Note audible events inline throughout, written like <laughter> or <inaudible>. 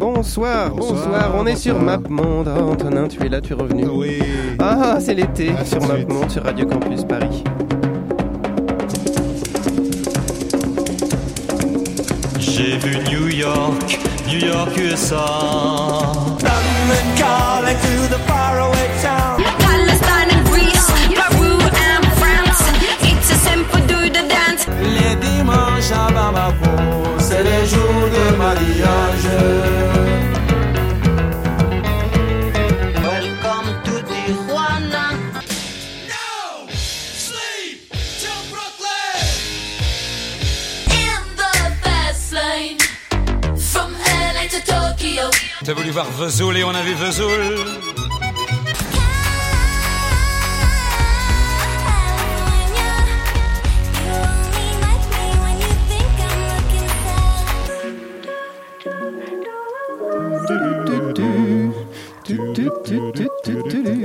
Bonsoir, bonsoir, Bonsoir, on est sur. MapMonde. Oh, Antonin, tu es là, tu es revenu. Oui. Ah, c'est l'été tout sur. MapMonde, sur Radio Campus Paris. J'ai vu New York, New York USA. Palestine and Greece, Peru and France. It's a simple do the dance. Les dimanches à Bamako, c'est les jours de mariage. Voulu voir Vesoul et on a vu Vesoul.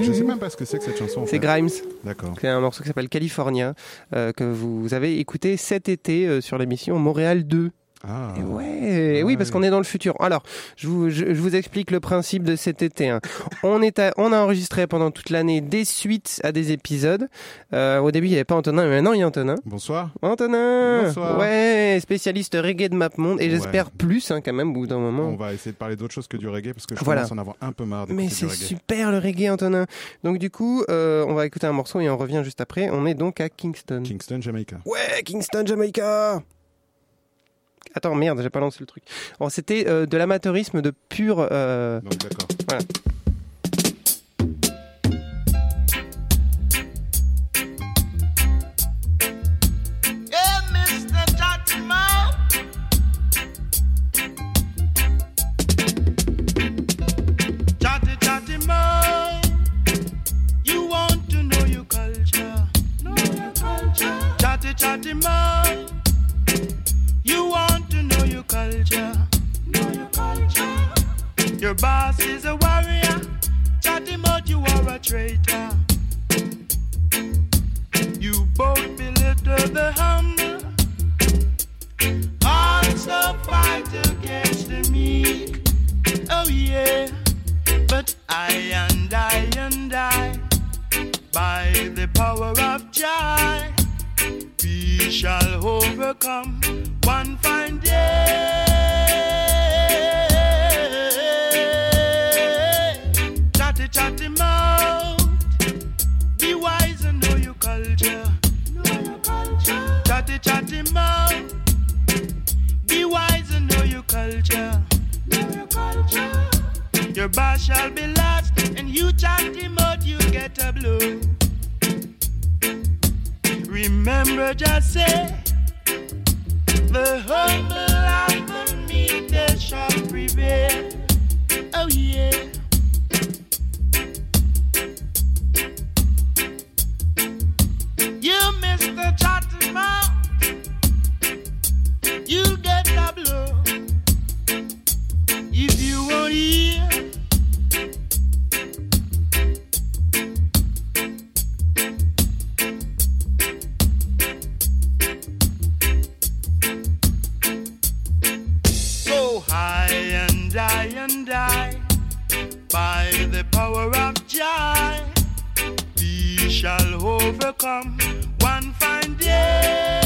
Je sais même pas ce que c'est que cette chanson. C'est. Grimes, D'accord. c'est un morceau qui s'appelle California, euh, que vous avez écouté cet été euh, sur l'émission Montréal 2. Ah. Et ouais, oui, parce qu'on est dans le futur. Alors, je vous, je, je vous explique le principe de cet été. hein. On, est à- on a enregistré pendant toute l'année des suites à des épisodes. Euh, au début, il n'y avait pas Antonin, mais maintenant, il y a Antonin. Bonsoir. Antonin Bonsoir. Ouais, spécialiste reggae de MapMonde, et Ouais. j'espère plus, hein, quand même, au bout d'un moment. On va essayer de parler d'autre chose que du reggae parce que je Voilà. commence à en avoir un peu marre Mais c'est super le reggae, Antonin. Donc du coup, euh, on va écouter un morceau et on revient juste après. On est donc à Kingston. Kingston, Jamaica. Ouais, Kingston, Jamaica. Attends, merde, j'ai pas lancé le truc. Bon, c'était euh, de l'amateurisme de pur. euh, Donc d'accord. Yeah, the power of Jah we shall overcome one fine day.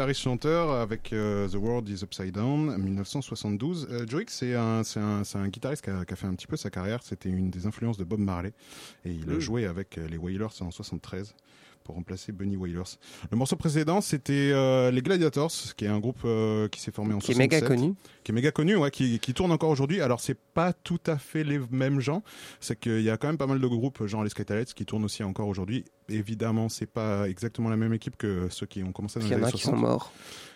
Higgs, euh, guitariste chanteur avec euh, The World is Upside Down, 1972. Euh, Joe Higgs, c'est un, c'est un, c'est un guitariste qui a, qui a fait un petit peu sa carrière. C'était une des influences de Bob Marley et il a joué avec euh, les Wailers en 73 pour remplacer Bunny Wailers. Le morceau précédent, c'était euh, les Gladiators, qui est un groupe euh, qui s'est formé en Qui est 67 méga connu. qui est méga connu, ouais, qui, qui tourne encore aujourd'hui. Alors c'est pas tout à fait les mêmes gens, c'est qu'il y a quand même pas mal de groupes, genre les Skytalettes, qui tournent aussi encore aujourd'hui. Évidemment, c'est pas exactement la même équipe que ceux qui ont commencé dans Il les y en années a qui sont 60. morts.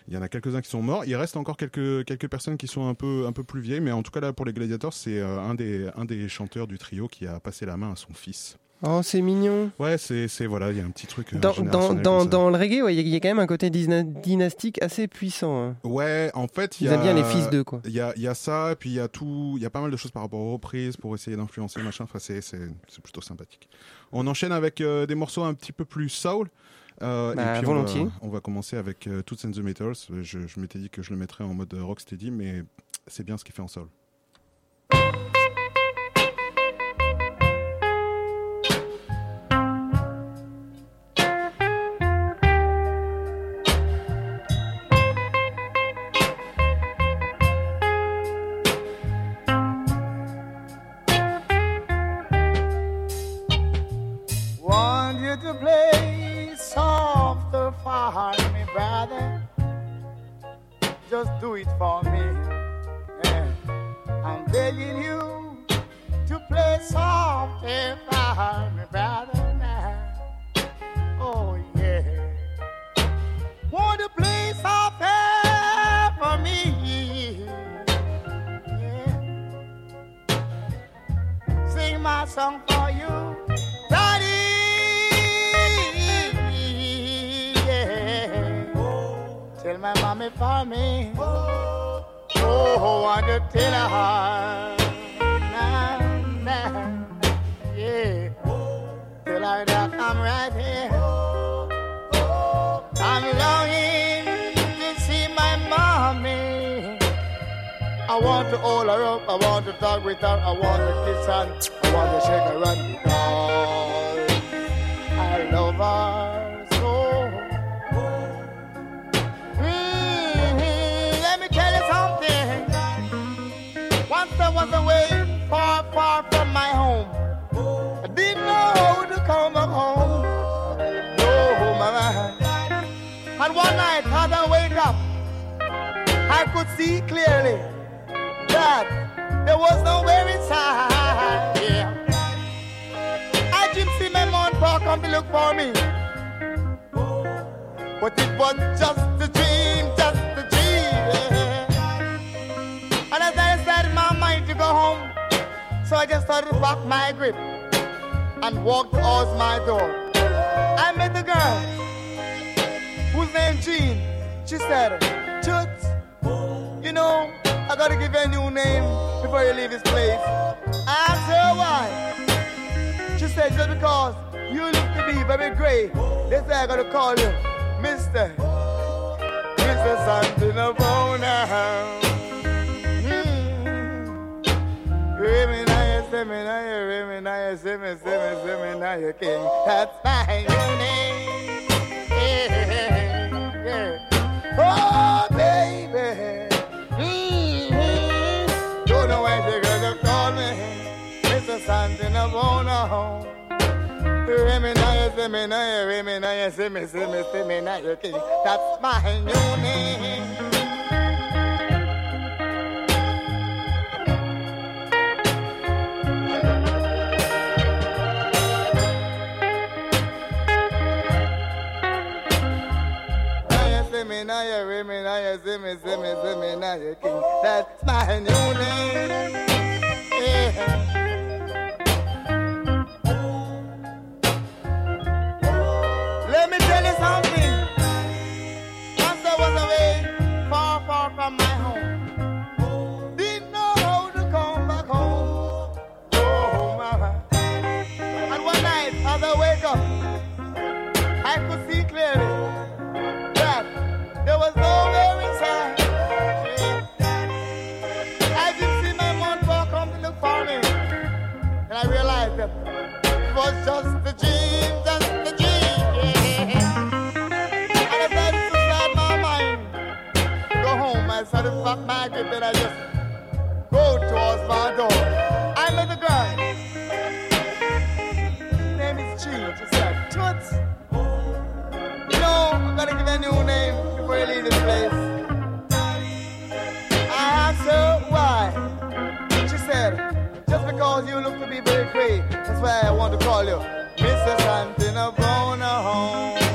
Il y en a quelques-uns qui sont morts. Il reste encore quelques quelques personnes qui sont un peu un peu plus vieilles, mais en tout cas là pour les Gladiators, c'est euh, un des un des chanteurs du trio qui a passé la main à son fils. Oh, c'est mignon. Ouais, c'est voilà, il y a un petit truc. euh, Dans, dans, dans, le reggae, ouais, il y, a- il y a quand même un côté dyna- dynastique assez puissant. hein. Ouais, en fait, il y a bien les fils d'eux, quoi. Il y a, y a ça, et puis il y a tout, il y a pas mal de choses par rapport aux reprises pour essayer d'influencer machin. Enfin, c'est, plutôt sympathique. On enchaîne avec euh, des morceaux un petit peu plus soul. Euh, Bah, et puis volontiers. On va, on va commencer avec euh, Toots and the Metals. Je, je m'étais dit que je le mettrais en mode euh, rocksteady, mais c'est bien ce qu'il fait en soul. Just do it for me. Yeah. I'm begging you to play softer for me, brother. Now. Oh, yeah. Want to play softer for me. Yeah. Sing my song me for me. Oh, oh want to tell her hard. Nah, nah, yeah. Tell her that I'm right here. I'm longing to see my mommy. I want to hold her up, I want to talk with her, I want to kiss her, I want to shake her hand. be. I love her. miles away, far, far from my home. I didn't know how to come back home. No, mama. And one night as I wake up, I could see clearly that there was nowhere inside. Yeah. I dreamed see my mom come to look for me. But it was just a dream. So I just started to back my grip and walked towards my door. I met the girl whose name Jean. She said, Toots, you know, I gotta give you a new name before you leave this place. I asked her why. She said, just because you look to be very great, they say I gotta call you Mr. See me, see me, now you're king. That's my new name. Yeah, yeah. Oh, baby. Mm-hmm. Don't know why the girls have called me. Mr. Something I wanna home. Remy, now you see me, now you see me, now you see me, see me, see me, now you're king. That's my new name. Every man, all you see me, see me, see me, now you king. That's my new name. Yeah. My door. I met the girl. Name is Jean. She said, Toots. You know, I'm gonna give a new name before you leave this place. I asked her why. She said, just because you look to be very great, that's why I want to call you Mr. Santino Bona home.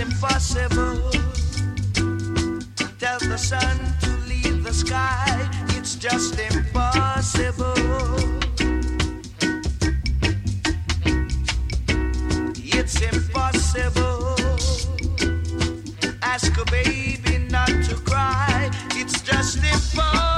impossible. Tell the sun to leave the sky. It's just impossible. It's impossible. Ask a baby not to cry. It's just impossible.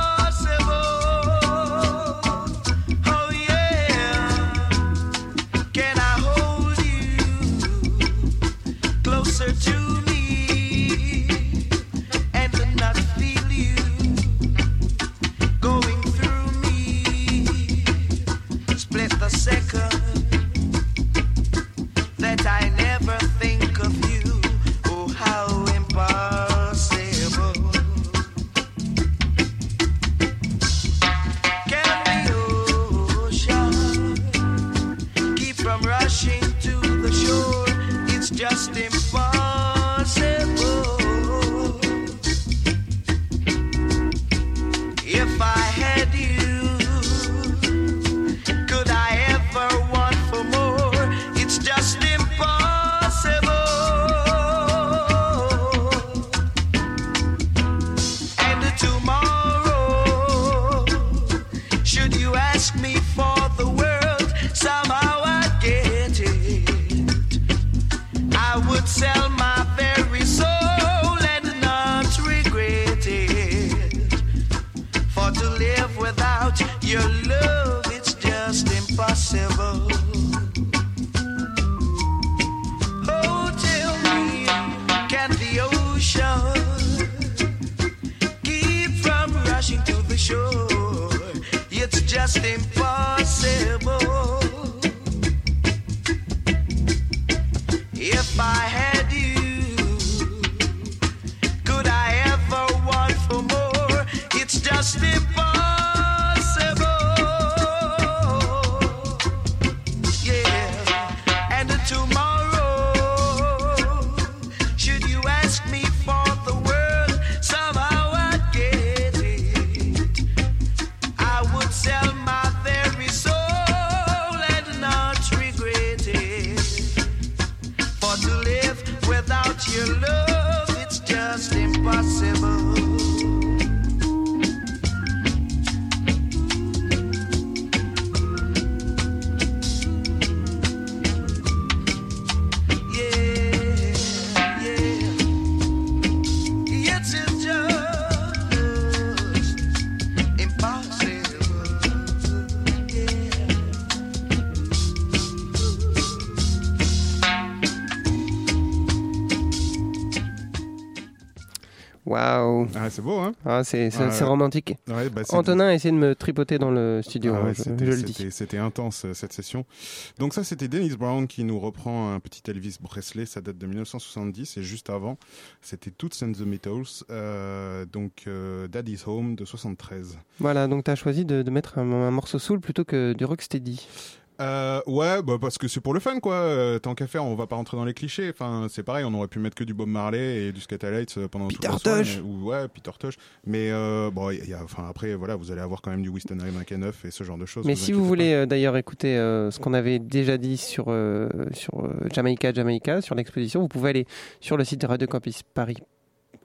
Ah, c'est beau, hein Ah, c'est romantique. Ouais, bah, Antonin a essayé de me tripoter dans le studio, Ah hein, ouais, je, le dis. c'était- intense euh, cette session. Donc ça, c'était Dennis Brown qui nous reprend un petit Elvis Presley. Ça date de 1970 et juste avant, c'était Toots and the Metals, euh, donc euh, Daddy's Home de 73. Voilà, donc tu as choisi de, de mettre un, un morceau soul plutôt que du rocksteady. Euh, ouais, bah parce que c'est pour le fun, quoi. Euh, tant qu'à faire, on va pas rentrer dans les clichés. Enfin, c'est pareil, on aurait pu mettre que du Bob Marley et du Scatalites euh, pendant toute Peter la soirée. Tosh. Ou ouais, Peter Tosh. Mais euh, bon, il y a, enfin après, voilà, vous allez avoir quand même du Winston McAnuff et ce genre de choses. Mais vous si vous voulez euh, d'ailleurs écouter euh, ce qu'on avait déjà dit sur, euh, sur euh, Jamaica, Jamaica, sur l'exposition, vous pouvez aller sur le site de Radio Campus Paris.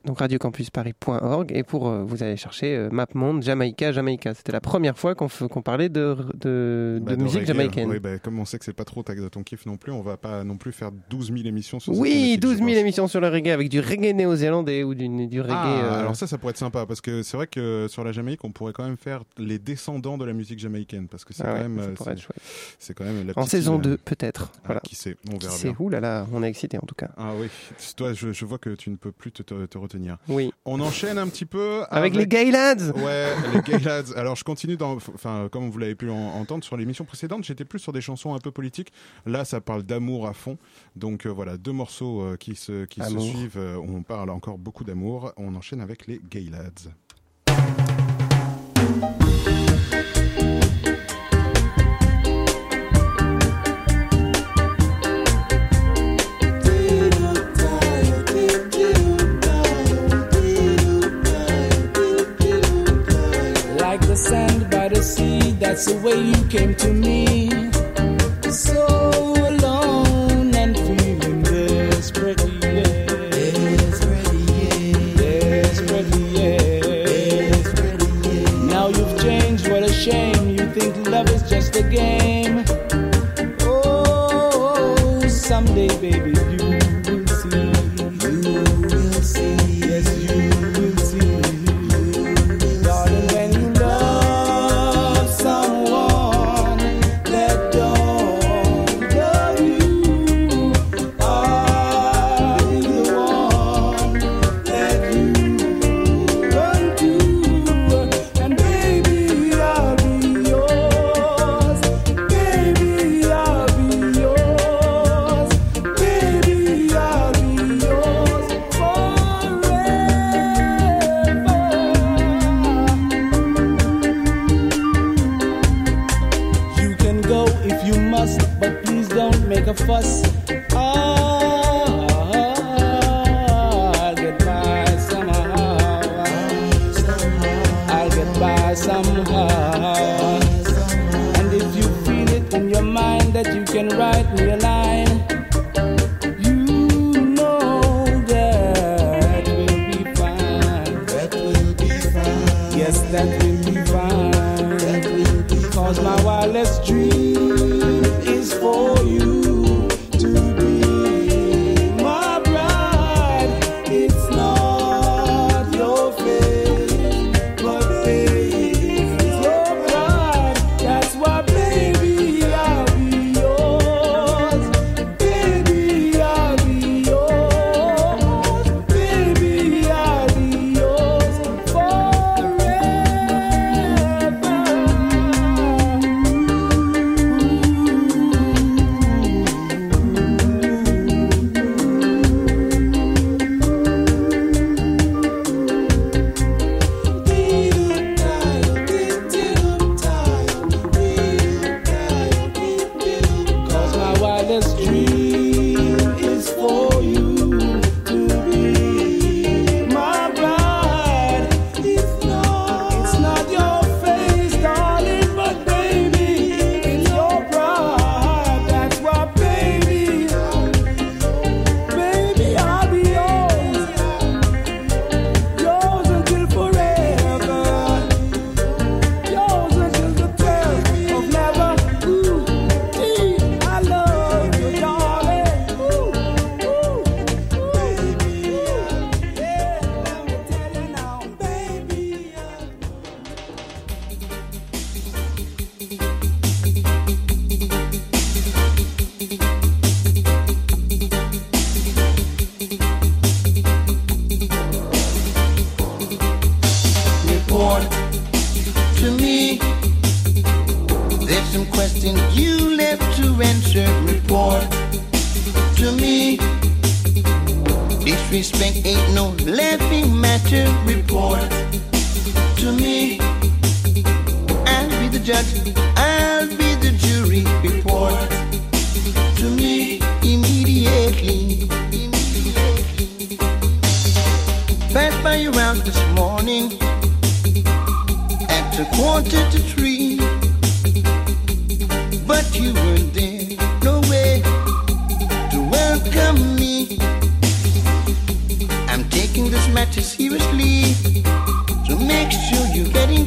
Donc radiocampusparis.org et pour euh, vous allez chercher euh, MapMonde Jamaica Jamaica. C'était la première fois qu'on qu'on parlait de, de, Bah, de musique reggae, jamaïcaine. Oui, bah, comme on sait que c'est pas trop ta, ton kiff non plus, on va pas non plus faire 12 000 émissions sur Oui, thématique, 12 je 000 pense. émissions sur le reggae avec du reggae néo-zélandais ou du, du reggae. Ah, euh, alors ça, ça pourrait être sympa parce que c'est vrai que sur la Jamaïque, on pourrait quand même faire les descendants de la musique jamaïcaine parce que c'est ah quand même, euh, c'est- quand même la En saison île, 2, peut-être. ah, Voilà. Qui sait, on Qui verra sait bien. Ouh là là, on est excité en tout cas. Ah oui, toi, je, je vois que tu ne peux plus te, te- te retenir. Oui. On enchaîne un petit peu Avec, les gay lads Ouais, les gay lads. Alors je continue dans, enfin comme vous l'avez pu en- entendre sur l'émission précédente, j'étais plus sur des chansons un peu politiques. Là, ça parle d'amour à fond. Donc euh, voilà, deux morceaux euh, qui se qui se suivent. Euh, on parle encore beaucoup d'amour. On enchaîne avec les gay lads. That's the way you came to me. So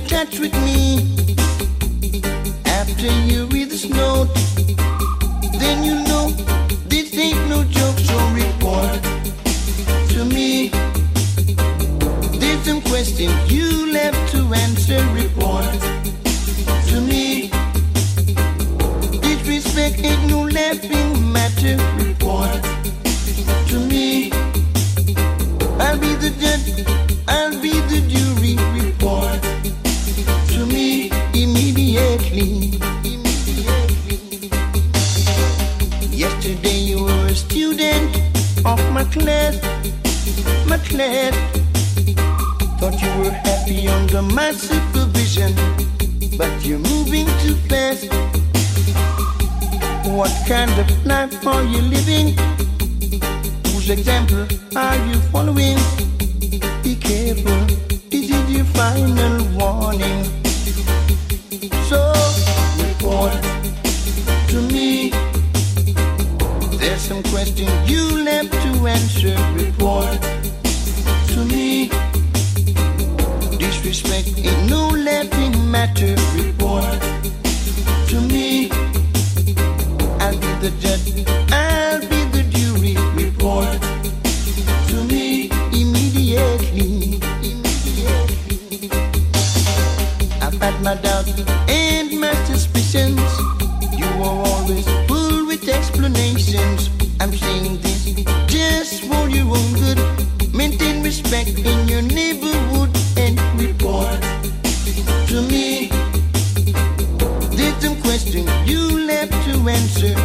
touch with me after you. friendship.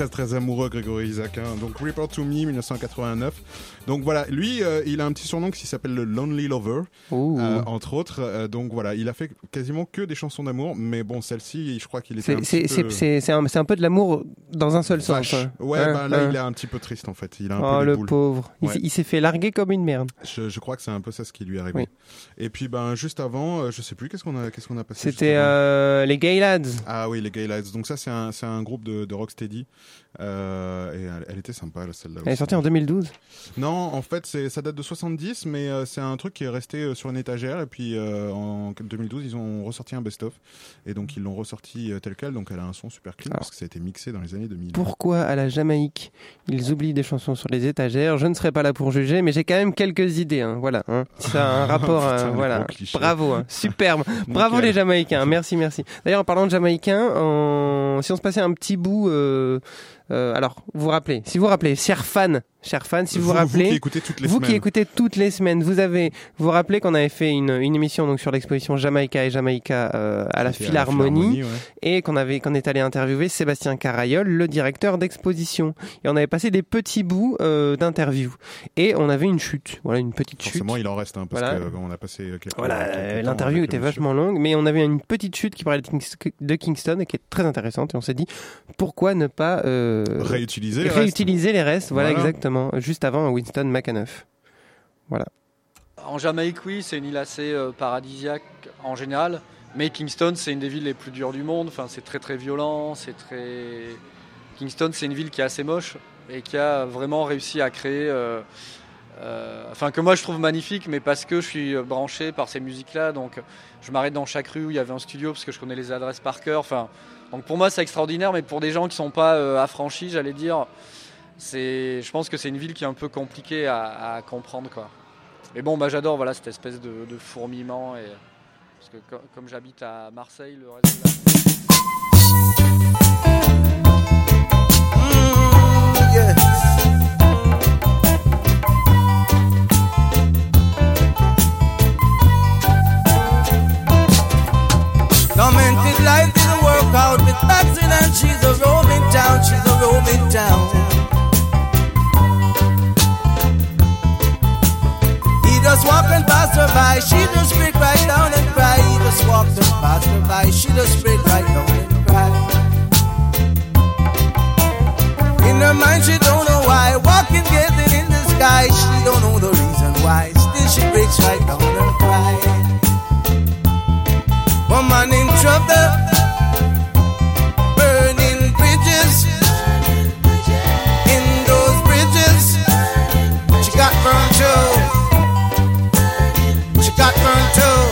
très très amoureux Grégory Isaac. Hein. Donc Report to Me 1989 donc voilà, lui, euh, il a un petit surnom qui s'appelle le Lonely Lover, euh, entre autres. Euh, donc voilà, il a fait quasiment que des chansons d'amour, mais bon, celle-ci, je crois qu'il était. C'est peu... un, un, peu de l'amour dans un seul sens. Hein. Ouais, hein, bah, là, hein, il est hein. un petit peu triste en fait. Il a un oh, peu le pauvre. Il s'est fait larguer comme une merde. Je, crois que c'est un peu ça ce qui lui est arrivé. Et puis, ben, juste avant, je sais plus, qu'est-ce qu'on a, qu'est-ce qu'on a passé C'était les Gay Lads. Ah oui, les Gay Lads. Donc ça, c'est un, un, groupe de, Rocksteady. et elle, elle, était sympa, celle-là. Elle est sortie en 2012 Non, en fait, c'est, ça date de 70, mais euh, c'est un truc qui est resté euh, sur une étagère. Et puis euh, en 2012, ils ont ressorti un best-of. Et donc, ils l'ont ressorti tel quel. Donc, elle a un son super clean Alors. parce que ça a été mixé dans les années 2000. Pourquoi à la Jamaïque ils oublient des chansons sur les étagères? Je ne serai pas là pour juger, mais j'ai quand même quelques idées. hein. Voilà, hein. ça a un <laughs> rapport. Putain, euh, voilà, bravo, hein. <laughs> superbe. Bravo Nickel. les Jamaïcains, merci, merci. D'ailleurs, en parlant de Jamaïcains, en- si on se passait un petit bout, euh, alors vous vous rappelez, si vous vous rappelez, chers fans, chers fans, si vous vous rappelez, qui écoutez toutes les vous semaines. qui écoutez toutes les semaines, vous avez, vous vous rappelez qu'on avait fait une, une émission donc sur l'exposition Jamaïca et Jamaïca euh, à la Philharmonie ouais. et qu'on avait qu'on est allé interviewer Sébastien Carayol, le directeur d'exposition. Et on avait passé des petits bouts euh, d'interview et on avait une chute, voilà une petite chute. Forcément, il en reste un parce Voilà. que on a passé quelques Voilà, l'interview était vachement longue, mais on avait une petite chute qui parlait de Kings- de Kingston et qui est très intéressante. Et on s'est dit pourquoi ne pas euh, Réutiliser. les restes. réutiliser les restes. Voilà, Voilà. exactement. Juste avant Winston McAnuff. En Jamaïque, oui, c'est une île assez euh, paradisiaque en général. Mais Kingston, c'est une des villes les plus dures du monde. Enfin, c'est très très violent. C'est très. Kingston, c'est une ville qui est assez moche et qui a vraiment réussi à créer. euh, euh, enfin, que moi je trouve magnifique, mais parce que je suis branché par ces musiques-là. Donc, je m'arrête dans chaque rue où il y avait un studio parce que je connais les adresses par cœur. Enfin, donc pour moi, c'est extraordinaire. Mais pour des gens qui sont pas euh, affranchis, j'allais dire. Je pense que c'est une ville qui est un peu compliquée à, comprendre, quoi. Mais bon, bah, j'adore voilà, cette espèce de, fourmillement. Et, parce que co- comme, j'habite à Marseille, le reste de la- she's a roaming town, she's a roaming town. He just walking past her by, she just break right down and cry. He just walking past her by, she just break right down and cry. In her mind she don't know why, walking gazing in the sky, she don't know the reason why. Still she breaks right down and cry. Woman in trouble, too.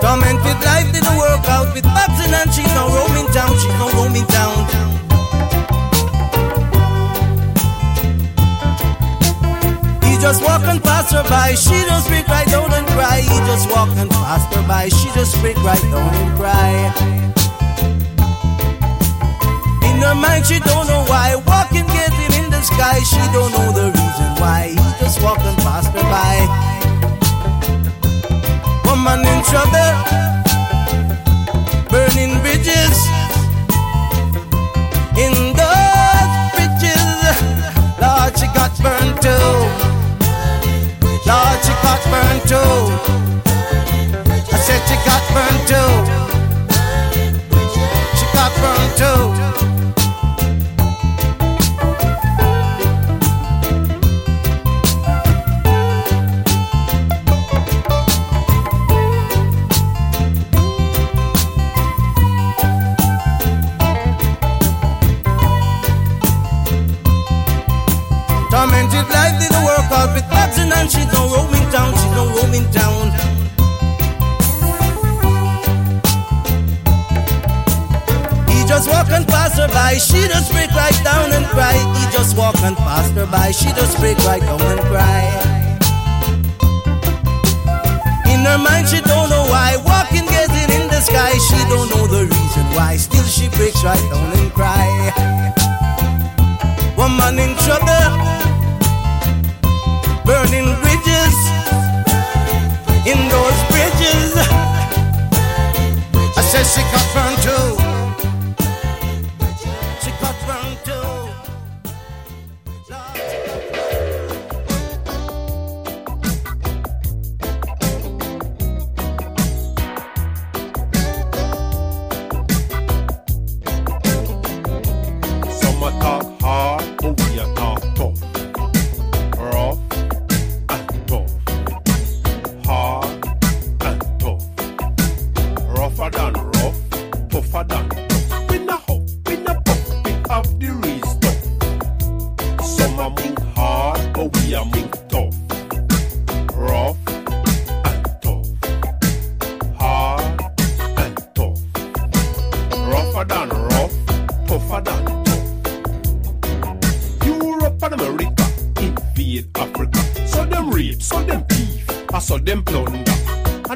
Tormented life didn't work out with boxing and she's no roaming town. She's no roaming town. He just walking past her by, she just break right down and cry. He just walking past her by, she just break right down and cry. In her mind, she don't know why. Walking, the sky, she don't know the reason why. He just walking past her by. Woman in trouble, burning bridges. In those bridges, Lord, she got burned too. Lord, she got burned too. I said she got burned too. She got burned too.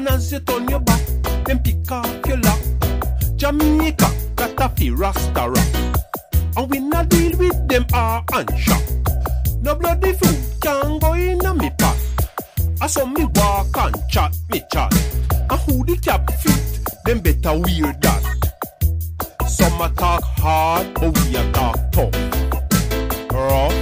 And as you turn your back, them pick off your lock. Jamaica, got a fi rasta rock. And we not deal with them R and shock. No bloody food can go in a me pot. I saw me walk and chat, me chat. And who the cap fit, them better wear that. Some a talk hard, but we a talk tough. Rough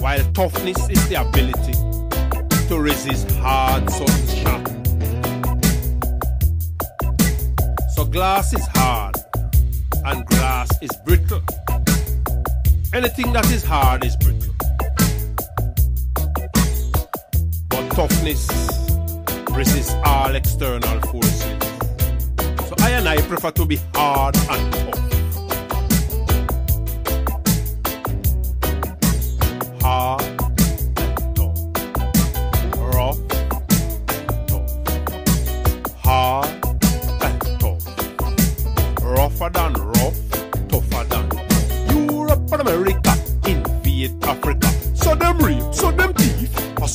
while toughness is the ability to resist hard sun shock. So glass is hard and glass is brittle. Anything that is hard is brittle. But toughness resists all external forces. So I and I prefer to be hard and tough.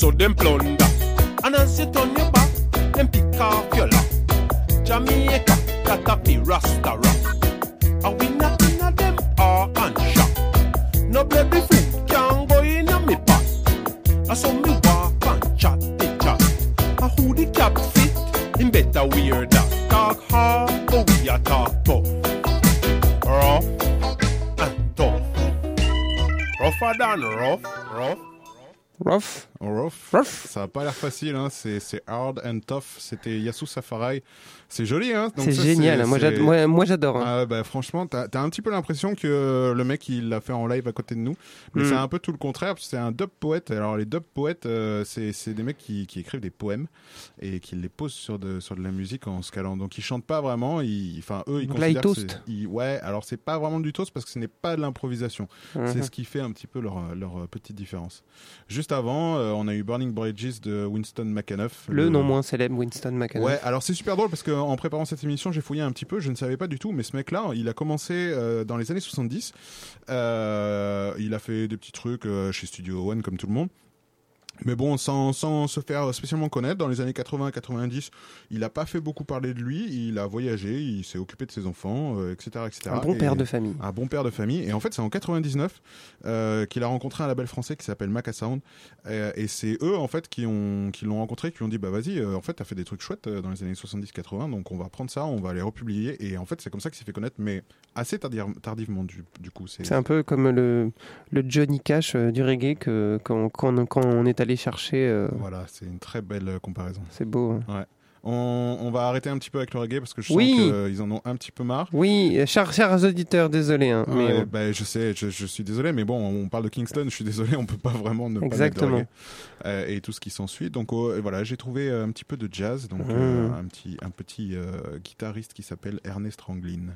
So them plunder. Ça a pas l'air facile, hein. c'est c'est hard and tough. C'était Yasu Safarai. C'est joli, hein. C'est génial, c'est- moi, j'adore, hein. Ah, bah, franchement, t'as as un petit peu l'impression que le mec il l'a fait en live à côté de nous, mais Mm. c'est un peu tout le contraire. que C'est un dub poète. Alors les dub poètes, euh, c'est des mecs qui, qui écrivent des poèmes et qui les posent sur de sur de la musique en se calant. Donc ils chantent pas vraiment. Ils, enfin eux, ils Donc là, ils considèrent que c'est- ils- Ouais, alors c'est pas vraiment du toast parce que ce n'est pas de l'improvisation. Mhm. C'est ce qui fait un petit peu leur leur euh, petite différence. Juste avant, euh, on a eu Burning Bridges de Winston McAnuff. Le non moins célèbre Winston McAnuff. Ouais, alors c'est super drôle parce qu'en préparant cette émission, j'ai fouillé un petit peu, je ne savais pas du tout, mais ce mec-là, il a commencé euh, dans les années 70. Euh, il a fait des petits trucs euh, chez Studio One comme tout le monde. Mais bon, sans, sans se faire spécialement connaître, dans les années 80-90, il n'a pas fait beaucoup parler de lui. Il a voyagé, il s'est occupé de ses enfants, euh, etc., etc. Un bon Et- père de famille. Un bon père de famille. Et en fait, c'est en 99 euh, qu'il a rencontré un label français qui s'appelle Maca Sound. Euh, et c'est eux, en fait, qui ont qui l'ont rencontré, qui lui ont dit, bah vas-y, en fait, t'as fait des trucs chouettes dans les années 70-80, donc on va prendre ça, on va les republier. Et en fait, c'est comme ça qu'il s'est fait connaître, mais assez tardi- tardivement, du, du coup. C'est un peu comme le, le Johnny Cash du reggae que quand, quand, quand on est allé chercher. euh, Voilà, c'est une très belle euh, comparaison. C'est beau. hein. Ouais. On, on va arrêter un petit peu avec le reggae parce que je sens Oui. qu'ils en ont un petit peu marre. Oui, chers, chers auditeurs, désolé. Hein, mais, Ouais, euh, bah, je sais, je, je suis désolé, mais bon, on parle de Kingston, je suis désolé, on peut pas vraiment ne pas mettre de Exactement. reggae. Euh, et tout ce qui s'ensuit. Donc euh, voilà, j'ai trouvé un petit peu de jazz, donc Mmh. euh, un petit, un petit euh, guitariste qui s'appelle Ernest Ranglin.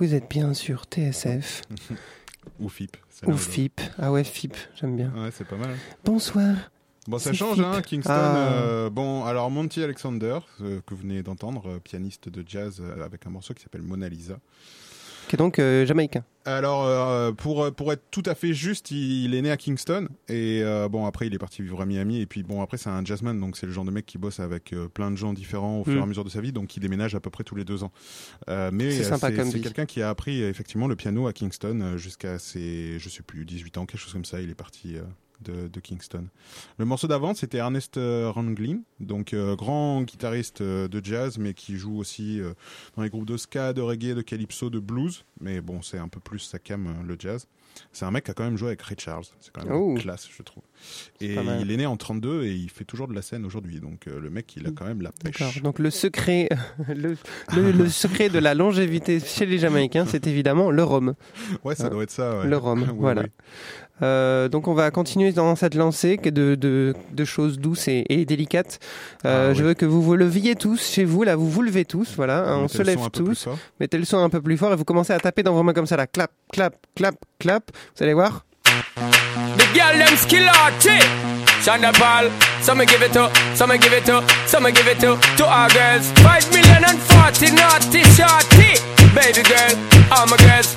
Vous êtes bien sur TSF Ou FIP. ou FIP. Ah ouais, FIP, j'aime bien. Ouais, c'est pas mal. Bonsoir. Bon, ça change, FIP. hein, Kingston. Ah. euh, bon, alors Monty Alexander, euh, que vous venez d'entendre, euh, pianiste de jazz avec un morceau qui s'appelle Mona Lisa. Qui est donc euh, jamaïcain. Alors, euh, pour, pour être tout à fait juste, il, il est né à Kingston. Et euh, bon, après, il est parti vivre à Miami. Et puis, bon, après, c'est un jazzman. Donc, c'est le genre de mec qui bosse avec euh, plein de gens différents au fur et Mm. à mesure de sa vie. Donc, qui déménage à peu près tous les deux ans. Mais C'est quelqu'un qui a appris effectivement le piano à Kingston jusqu'à ses, je sais plus, 18 ans, quelque chose comme ça. Il est parti. De, Kingston. Le morceau d'avant, c'était Ernest euh, Ranglin, donc euh, grand guitariste euh, de jazz, mais qui joue aussi dans les groupes de ska, de reggae, de calypso, de blues. Mais bon, c'est un peu plus sa cam, le jazz. C'est un mec qui a quand même joué avec Ray Charles. C'est quand même Oh. classe, je trouve. Et il est né en 32 et il fait toujours de la scène aujourd'hui. Donc euh, le mec, il a quand même la pêche. D'accord. Donc le secret, <laughs> le, le- le <laughs> secret de la longévité chez les Jamaïcains, c'est évidemment le rhum. Ouais, ça Hein, doit être ça. ouais. Le rhum, <laughs> Oui, voilà. oui. Euh, donc on va continuer dans cette lancée de, de, de choses douces et, et délicates. Euh, Ah, Je oui. veux que vous vous leviez tous chez vous, là vous vous levez tous, voilà, on Mettez se lève tous, mettez le son un peu plus fort et vous commencez à taper dans vos mains comme ça, là, clap, clap, clap, clap. Vous allez voir. The girl them skill arty. Shonda some give it to, some give it to, some give it to, to our girls. Five million and forty naughty shorty. Baby girl, all my girls,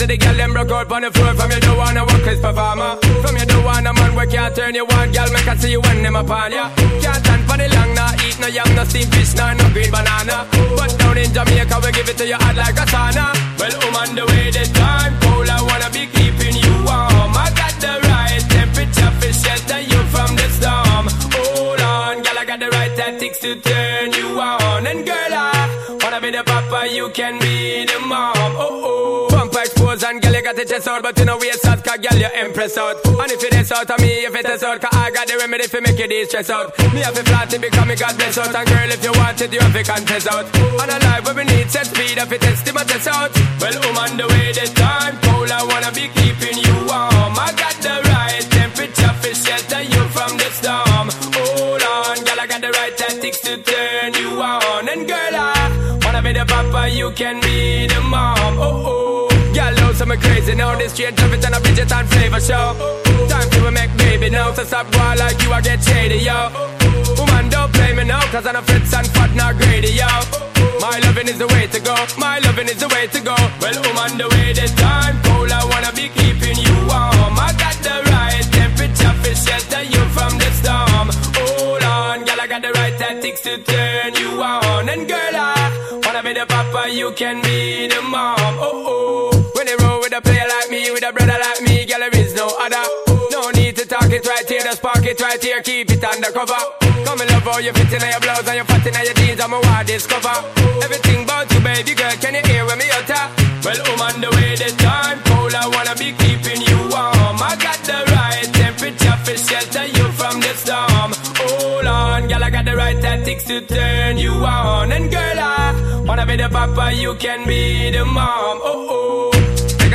Because the girl them broke out on the floor. From you don't wanna work as performer. From you don't wanna man work can't turn you on. Girl make I see you when them upon ya. Can't stand for the long nah Eat no yam, no steamed fish, nah, no green banana. But down in Jamaica we give it to you hot like a sauna. Well I'm on the way the time cold I wanna be keeping you warm. I got the right temperature for shelter you from the storm. Hold on girl I got the right tactics to turn you on. And girl I wanna be the papa you can be the mom. Oh oh got the chest out But you know waist out cause girl you impress out. And if it is out of me if it is out Cause I got the remedy for make you de-stress out. Me have to flat it because me God bless out. And girl if you want it you have to contest out. And a life where we need set speed if it test my test out. Well on the way the time cold I wanna be keeping you warm. I got the right temperature for shelter you from the storm. Hold on girl I got the right tactics to turn you on. And girl I wanna be the papa you can be the mom. Oh oh Know some crazy now. This love it and a Bridget and flavor show. Time to make baby now. So stop boy like you, I get shady, yo. Woman, don't play me now, cause I'm a fits and fat, not greedy, yo. My loving is the way to go. My loving is the way to go. Well, on the way this time. Cold, I wanna be keeping you warm. I got the right temperature for shelter you from the storm. Hold on, girl, I got the right tactics to turn you on. And girl, I wanna be the papa, you can be the mom. Oh oh. A player like me, with a brother like me, girl, there is no other. No need to talk it right here, just park it right here, keep it undercover. Come and love how you fit in your blouse and you fat in your jeans, I'm a wild discover. Everything about you, baby girl, can you hear when me utter? Well, I'm on the way, the time cold, I wanna be keeping you warm. I got the right temperature for shelter you from the storm. Hold on, girl, I got the right tactics to turn you on. And girl, I wanna be the papa, you can be the mom. Oh oh.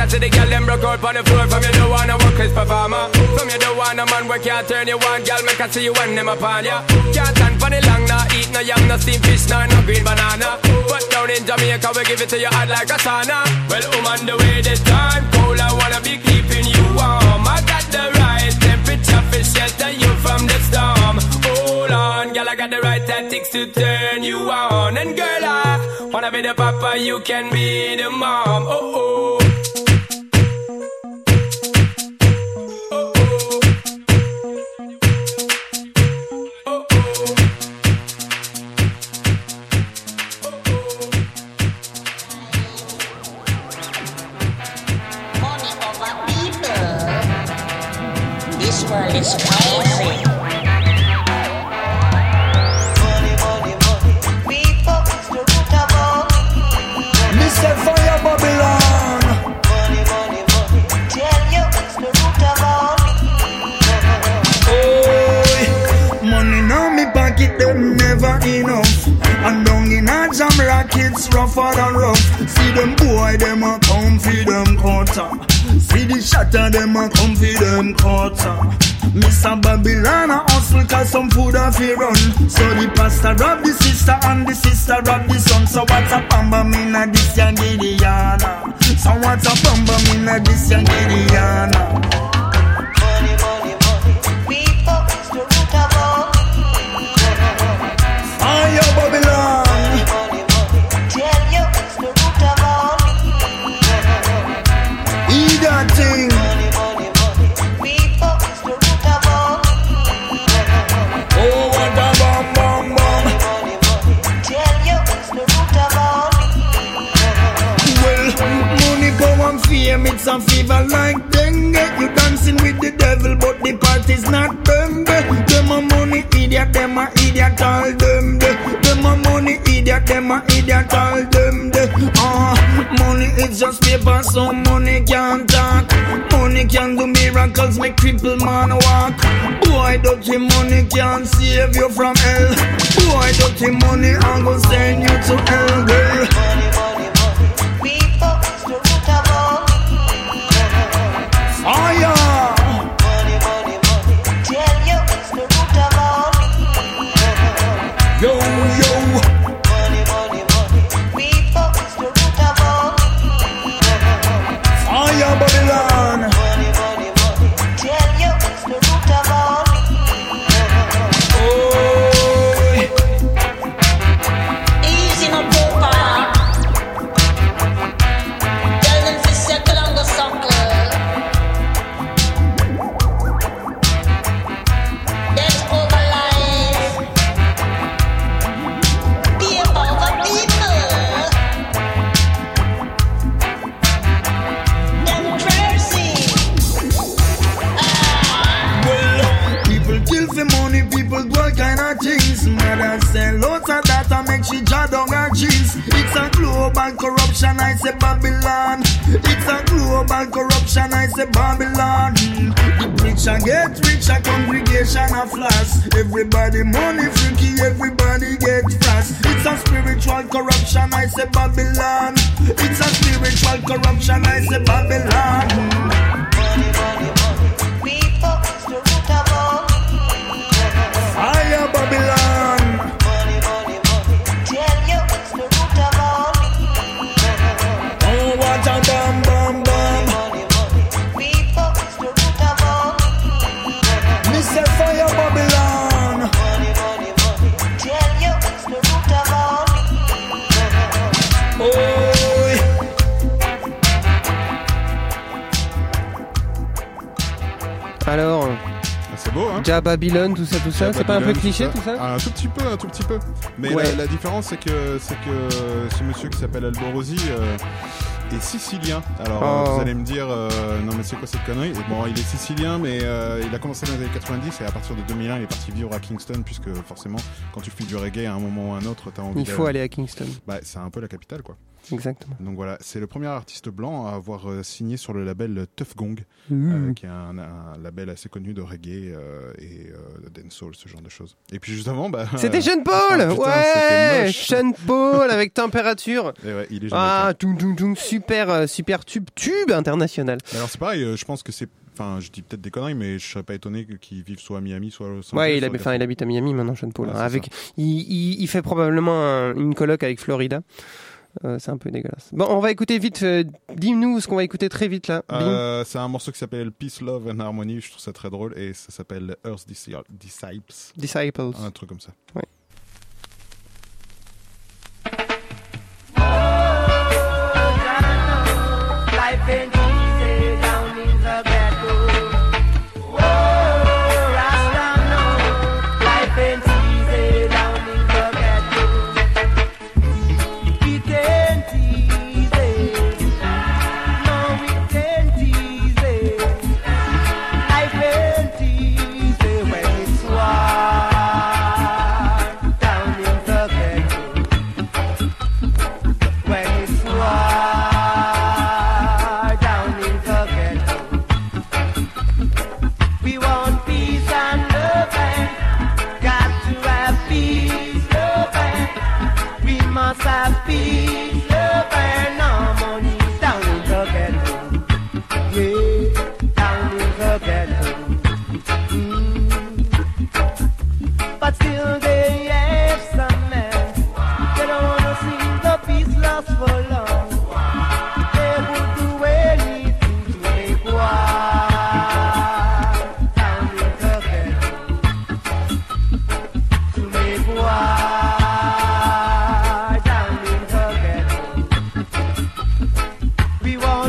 Because the girl them broke out on the floor. From you don't wanna work as performer From you don't wanna man work can't turn you on. Girl make I see you when them upon ya. Can't stand for the long nah Eat no yam, no steamed fish, nah, no green banana. But down in Jamaica we give it to you hot like a sauna. Well I'm the way this time Cold I wanna be keeping you warm. I got the right temperature for shelter you from the storm. Hold on, girl I got the right tactics to turn you on. And girl I wanna be the papa you can be the mom. Oh oh Please. Rougher than rough. See them boy, them a come for them quarter. See the shatter, them a come for them quarter. Mr. Babylon a hustle cause some food a fi run So the pastor rob the sister and the sister rob the son So what's a bamba mina this young Gideana So what's a bamba mina this young Gideana a fever like dengue. You dancing with the devil, but the party's not bembe. Them a money idiot, them a idiot, all them de. Them a money idiot, them a idiot, all them de. Ah, money is just paper, so money can't talk. Money can do miracles, make cripple man walk. Boy, dirty money can't save you from hell. Boy, dirty money, I'm gonna send you to hell, girl. Babylone, tout ça, tout ça, c'est pas un peu cliché tout ça Un tout petit peu, un tout petit peu. Mais Ouais. la, la différence, c'est que, c'est que ce monsieur qui s'appelle Alborosi euh, est sicilien. Alors, Oh. euh, vous allez me dire, euh, non, mais c'est quoi cette connerie? Bon, il est sicilien, mais euh, il a commencé dans les années 90 et à partir de 2001, il est parti vivre à Kingston, puisque forcément, quand tu fais du reggae à un moment ou à un autre, t'as envie Il faut aller à Kingston. Bah, c'est un peu la capitale, quoi. Exactement. Donc voilà, c'est le premier artiste blanc à avoir euh, signé sur le label Tough Gong, Mmh. euh, qui est un, un label assez connu de reggae euh, et euh, de dancehall, ce genre de choses. Et puis juste avant, bah, <laughs> C'était euh, Sean Paul ah, putain, Ouais. Sean Paul avec température <laughs> Et ouais, il est Ah, toum, toum, toum, super, super tube, tube international. Mais Alors c'est pareil, je pense que c'est, enfin, je dis peut-être des conneries, mais je serais pas étonné qu'il vive soit à Miami, soit à Los Angeles. Ouais, il, soit habite, enfin, il habite à Miami maintenant, Sean Paul. Ouais, hein, avec, il, il, il fait probablement un- une coloc avec Florida. Euh, c'est un peu dégueulasse. Bon, on va écouter vite. euh, Dis-nous ce qu'on va écouter très vite là. Euh, c'est un morceau qui s'appelle Peace, Love and Harmony. Je trouve ça très drôle et ça s'appelle Earth Disci- Disciples. Disciples. Un truc comme ça. Ouais. be one.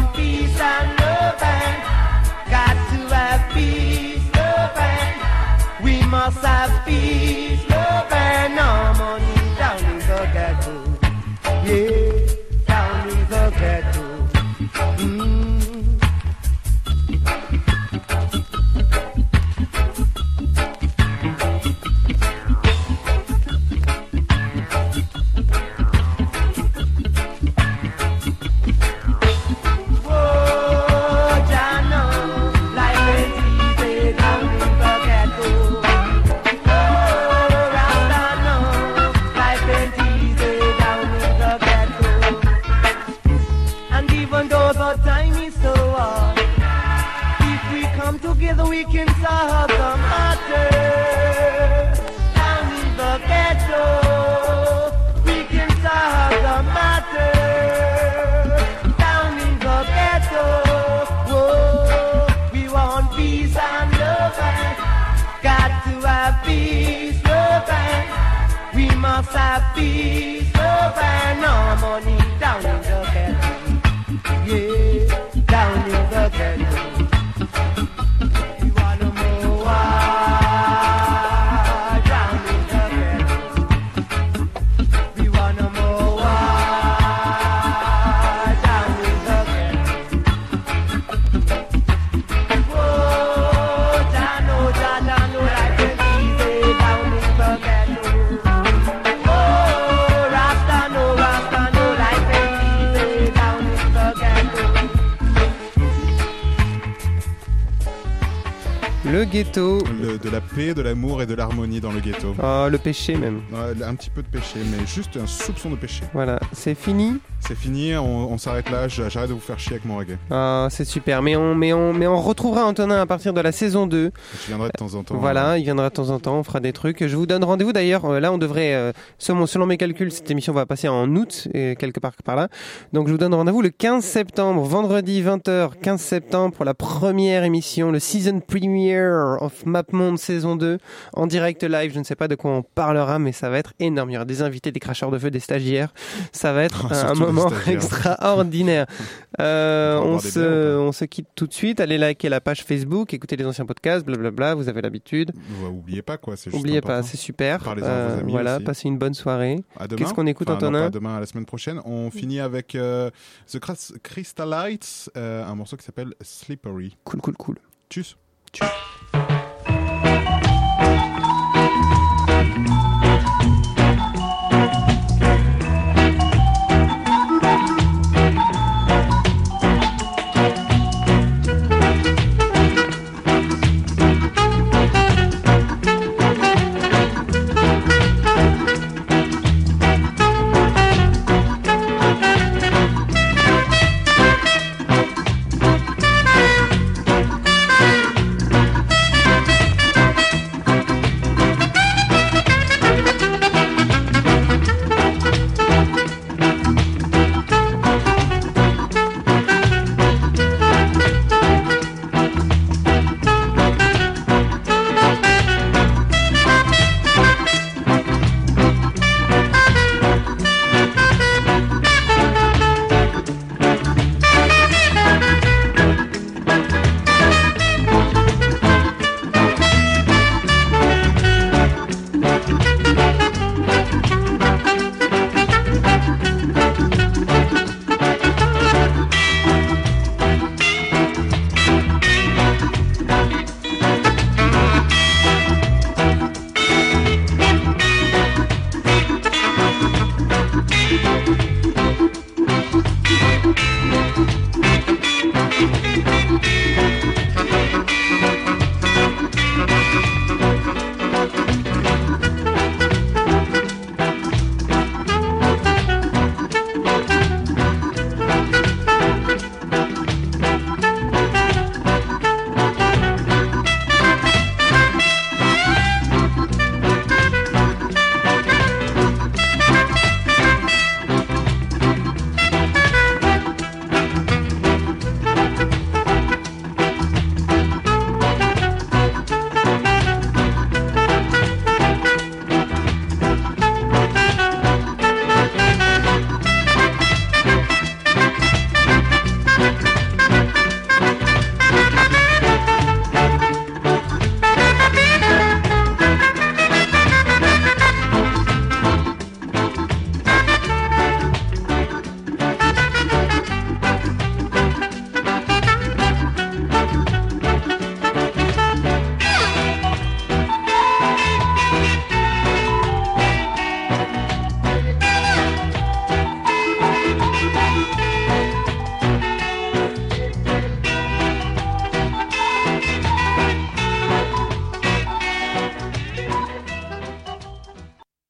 Le ghetto. Oh, le péché même. Ouais, un petit peu de péché, mais juste un soupçon de péché. Voilà, c'est fini. C'est fini, on, on s'arrête là, j'arrête de vous faire chier avec mon reggae. Ah, c'est super. Mais on, mais, on, mais on retrouvera Antonin à partir de la saison 2. Je viendrai de temps en temps. Voilà, il viendra de temps en temps, on fera des trucs. Je vous donne rendez-vous d'ailleurs. euh, Là, on devrait, euh, selon, selon mes calculs, cette émission va passer en août, et quelque part par là. Donc, je vous donne rendez-vous le 15 septembre, vendredi 20h, 15 septembre, pour la première émission, le season premiere of MapMonde saison 2, en direct live. Je ne sais pas de quoi on parlera, mais ça va être énorme. Il y aura des invités, des cracheurs de feu, des stagiaires. Ça va être Oh, un moment extraordinaire. <laughs> Euh, on se, biens, on se quitte tout de suite. Allez liker la page Facebook, écoutez les anciens podcasts, blablabla. Vous avez l'habitude. Ouais, oubliez pas quoi, c'est Oubliez pas, c'est super. Euh, vos amis voilà, aussi. passez une bonne soirée. À demain. Qu'est-ce qu'on écoute, Enfin, non, Antonin pas demain, à la semaine prochaine. On finit avec euh, The Crys- Crystallites, euh, un morceau qui s'appelle Slippery. Cool, cool, cool. Tchuss. Tchuss.